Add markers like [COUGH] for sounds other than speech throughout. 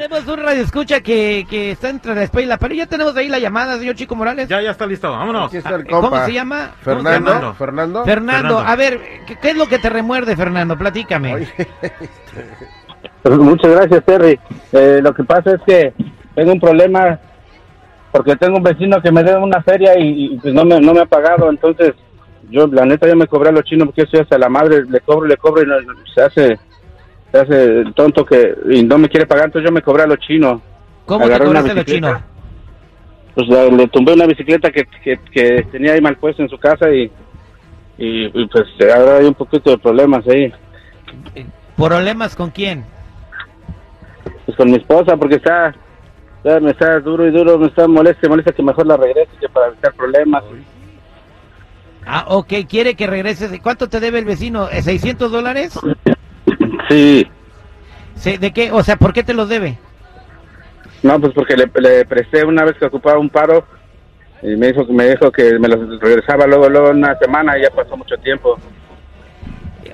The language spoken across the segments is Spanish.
Tenemos un radio escucha que, que está entre la espalda y la pared. Ya tenemos ahí la llamada, señor Chico Morales. Ya, ya está listo, vámonos. Aquí está el ¿Cómo se llama? Fernando. ¿Cómo se Fernando. Fernando. Fernando. A ver, ¿qué, qué es lo que te remuerde, Fernando? Platícame. Oye, Pues Muchas gracias, Terry. Eh, lo que pasa es que tengo un problema porque tengo un vecino que me debe una feria y, y, pues no me, no me ha pagado. Entonces, yo, la neta, yo me cobré a los chinos porque soy hasta la madre. Le cobro, le cobro y no- se hace se hace el tonto que y no me quiere pagar. Entonces, yo me cobré a los chinos. ¿Cómo te Agarré una cobraste lo bicicleta. chino? Pues le, le tumbé una bicicleta que, que, que tenía ahí mal puesta en su casa y, y, y, pues ahora hay un poquito de problemas ahí. ¿Problemas con quién? pues con mi esposa porque está, ya me está duro y duro, me está molesta, molesta que mejor la regrese que para evitar problemas. Ah, ok, quiere que regreses. ¿Cuánto te debe el vecino? ¿Eh, ¿600 dólares? Sí, Sí, ¿De qué? O sea, ¿por qué te los debe? no, pues porque le, le presté una vez que ocupaba un paro y me dijo, me dijo que me los regresaba luego, luego una semana y ya pasó mucho tiempo.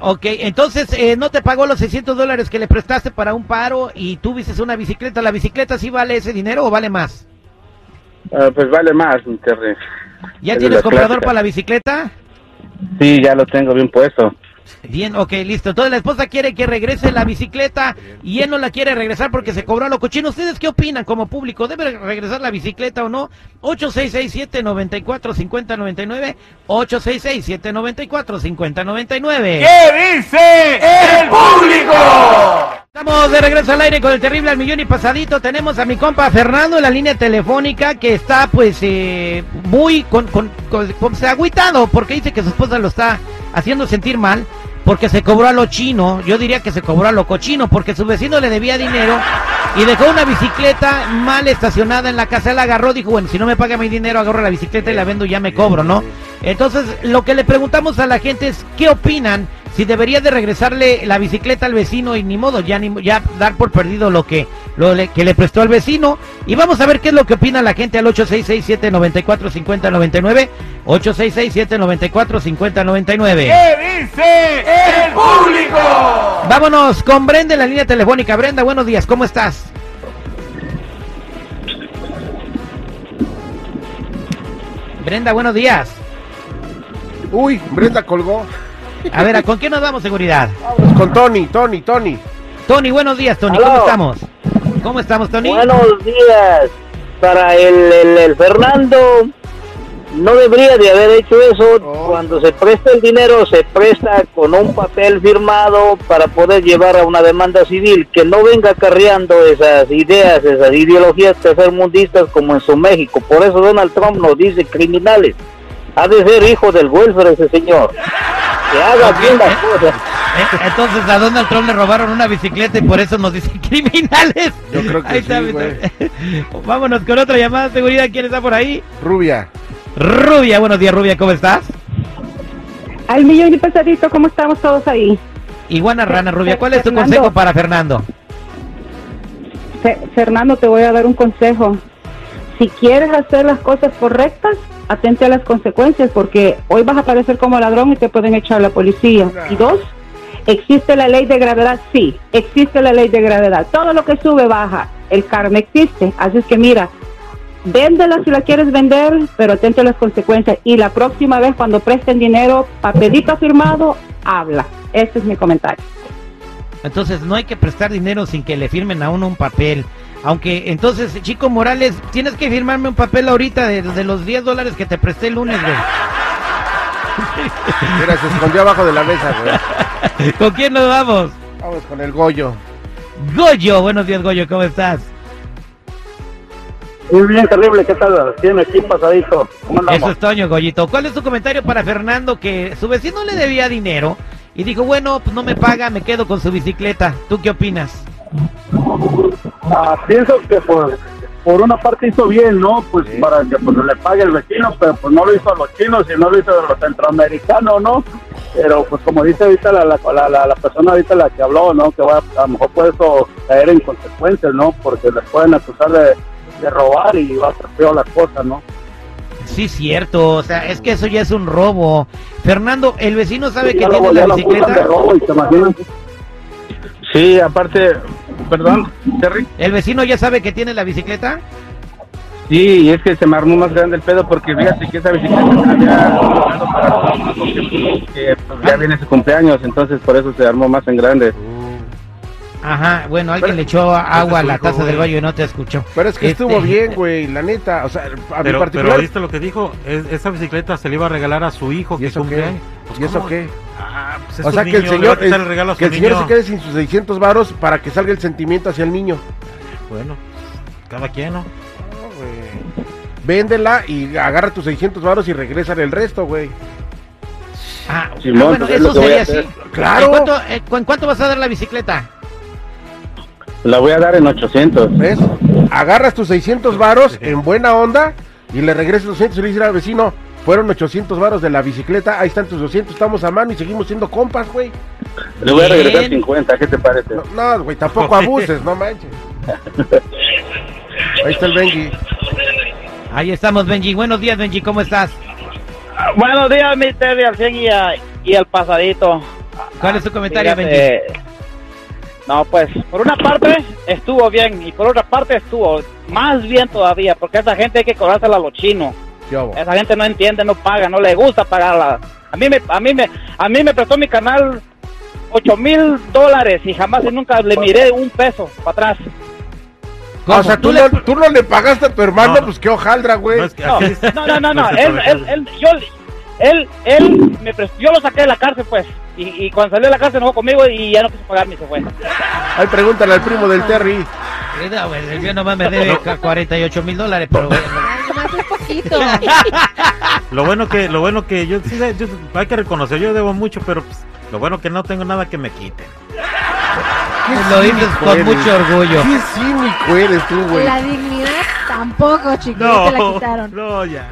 Ok, entonces eh, no te pagó los 600 dólares que le prestaste para un paro y tú viste una bicicleta. ¿La bicicleta sí vale ese dinero o vale más? Ah, pues vale más, Terry. ¿Ya Es tienes comprador para la bicicleta? Sí, ya lo tengo bien puesto. Bien, ok, listo. Entonces la esposa quiere que regrese la bicicleta y él no la quiere regresar porque se cobró a lo cochino. ¿Ustedes qué opinan como público? ¿Debe regresar la bicicleta o no? 8667-945099. 8667-945099. ¿Qué dice el público? Estamos de regreso al aire con el terrible al millón y pasadito. Tenemos a mi compa Fernando en la línea telefónica que está pues eh, muy con, con, con- con- se ha agüitado porque dice que su esposa lo está haciendo sentir mal porque se cobró a lo chino. Yo diría que se cobró a lo cochino porque su vecino le debía dinero y dejó una bicicleta mal estacionada en la casa. Él agarró, dijo, bueno, si no me paga mi dinero, agarro la bicicleta y la vendo y ya me cobro, ¿no? Entonces, lo que le preguntamos a la gente es, ¿qué opinan? Si debería de regresarle la bicicleta al vecino y ni modo, ya, ni, ya dar por perdido lo que, lo le- que le prestó al vecino. Y vamos a ver qué es lo que opina la gente al 866-794-5099. 866-794-5099. ¿Qué dice el público? Vámonos con Brenda en la línea telefónica. Brenda, buenos días, ¿cómo estás? Brenda, buenos días. Uy, Brenda colgó. A ver, ¿a con quién nos damos seguridad? Con Tony, Tony, Tony. Tony, buenos días, Tony. Aló. ¿Cómo estamos? ¿Cómo estamos, Tony? Buenos días. Para el, el, el Fernando, no debería de haber hecho eso. Oh. Cuando se presta el dinero, se presta con un papel firmado para poder llevar a una demanda civil. Que no venga acarreando esas ideas, esas ideologías tercermundistas como en su México. Por eso Donald Trump nos dice criminales. Ha de ser hijo del welfare ese señor. Que haga bien las cosas. Eh, Entonces a Donald Trump le robaron una bicicleta y por eso nos dicen [LAUGHS] criminales. Yo creo que Ahí sí, está. [LAUGHS] Vámonos con otra llamada de seguridad. ¿Quién está por ahí? Rubia. Rubia, buenos días, Rubia, ¿cómo estás? Al millón y pasadito, ¿cómo estamos todos ahí? Iguana Rana, Rubia, ¿cuál es tu Fernando. consejo para Fernando? Fe- Fernando, te voy a dar un consejo. Si quieres hacer las cosas correctas, atente a las consecuencias, porque hoy vas a parecer como ladrón y te pueden echar a la policía. Y dos, existe la ley de gravedad, sí, existe la ley de gravedad. Todo lo que sube baja, el karma existe. Así es que mira, véndela si la quieres vender, pero atente a las consecuencias. Y la próxima vez cuando presten dinero, papelito firmado, habla. Ese es mi comentario. Entonces no hay que prestar dinero sin que le firmen a uno un papel. Aunque entonces, Chico Morales, tienes que firmarme un papel ahorita de, de los 10 dólares que te presté el lunes, güey. [LAUGHS] Mira, se escondió abajo de la mesa, güey. [LAUGHS] ¿Con quién nos vamos? Vamos con el Goyo. Goyo, buenos días, Goyo, ¿cómo estás? Muy bien, terrible. ¿Qué tal? Tiene aquí pasadito. ¿Cómo Eso es Toño, Goyito. ¿Cuál es tu comentario para Fernando que su vecino le debía dinero y dijo, bueno, pues no me paga, me quedo con su bicicleta? ¿Tú qué opinas? Ah, pienso que pues por una parte hizo bien, ¿no? Pues Sí. para que pues le pague el vecino, pero pues no lo hizo a los chinos y no lo hizo a los centroamericanos, ¿no? Pero pues como dice ahorita la, la, la, la- la persona ahorita la que habló, ¿no? Que va, a lo mejor puede eso caer en consecuencias, ¿no? Porque les pueden acusar de, de robar y va a ser peor la cosa, ¿no? Sí, cierto. O sea, es que eso ya es un robo. Fernando, ¿el vecino sabe que tiene la de bicicleta? robo y. Sí, aparte, Perdón, Terry. ¿El vecino ya sabe que tiene la bicicleta? Sí, y es que se me armó más grande el pedo porque fíjate que esa bicicleta se la había comprado para que, pues, ya viene su cumpleaños, entonces por eso se armó más en grande. Ajá, bueno, alguien le echó agua a la taza del baño y no te escuchó. Pero es que Este, estuvo bien, güey, la neta. O sea, a mi Pero, pero particular. ¿viste lo que dijo? Es- esa bicicleta se le iba a regalar a su hijo ¿Y que eso cumple qué? Pues, ¿Y eso ¿cómo? qué? Pues O sea, que el niño, señor, el, el que el señor se quede sin sus 600 varos para que salga el sentimiento hacia el niño. Bueno, cada quien, ¿no? Véndela y agarra tus 600 varos y regresa el resto, güey. Ah, Simón, ah, bueno, es eso sería así. Claro. ¿En cuánto, eh, ¿En cuánto vas a dar la bicicleta? La voy a dar en 800. ¿Ves? Agarras tus 600 varos en buena onda y le regresas 200 y le dices al vecino, fueron 800 varos de la bicicleta, ahí están tus 200, estamos a mano y seguimos siendo compas, güey. Le voy a Bien. regresar 50, ¿qué te parece? No, no, güey, tampoco [LAUGHS] abuses, no manches. Ahí está el Benji. Ahí estamos, Benji. Buenos días, Benji, ¿cómo estás? Buenos días, Mister al 100 y, a- y al pasadito. ¿Cuál es tu comentario, Benji? No, pues, por una parte estuvo bien y por otra parte estuvo más bien todavía, porque esa gente hay que cobrársela a los chinos. Esa gente no entiende, no paga, no le gusta pagarla. A mí me, a mí me, a mí me prestó mi canal ocho mil dólares y jamás y nunca le miré un peso para atrás. ¿Cómo? O sea, tú, le- no, tú no le pagaste a tu hermano, No, no. pues qué hojaldra, güey. No, es que No, no, no, [LAUGHS] Él, él, él, yo, él, él me prestó, yo lo saqué de la cárcel, pues. Y, y cuando salió de la cárcel enojó conmigo y ya no quiso pagarme y se fue. Ahí pregúntale al primo del Terry. No, güey, el mío nomás me debe ca- 48 mil dólares, pero bueno. [LAUGHS] Un poquito. [LAUGHS] Lo bueno que, lo bueno que yo, sí, yo- hay que reconocer, yo debo mucho, pero pues, lo bueno que no tengo nada que me quiten. Lo dices con eres. mucho orgullo. Qué cínico eres tú, güey. La dignidad tampoco, chicos, te la quitaron. no, ya.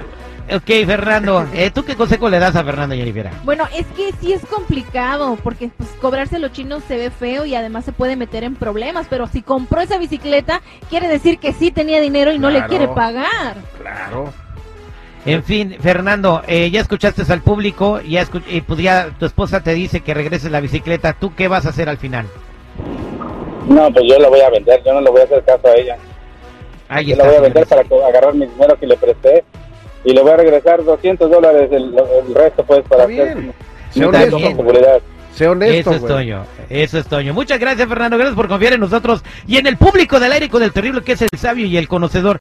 Ok, Fernando, eh, ¿tú qué consejo le das a Fernando Jennifer? Bueno, es que sí es complicado, porque pues cobrarse a los chinos se ve feo y además se puede meter en problemas, pero si compró esa bicicleta, quiere decir que sí tenía dinero y no le quiere pagar. Claro. En fin, Fernando, eh, ya escuchaste al público, ya escu- y pues ya tu esposa te dice que regreses la bicicleta. ¿Tú qué vas a hacer al final? No, pues yo la voy a vender, yo no le voy a hacer caso a ella. Ahí Yo está. la voy a vender señores. para agarrar mi dinero que le presté y le voy a regresar 200 dólares, el, el resto pues para Está hacer bien. mi Sé honesto, Eso es. Toño, eso es Toño. Muchas gracias Fernando, gracias por confiar en nosotros y en el público del aire con el terrible que es el sabio y el conocedor.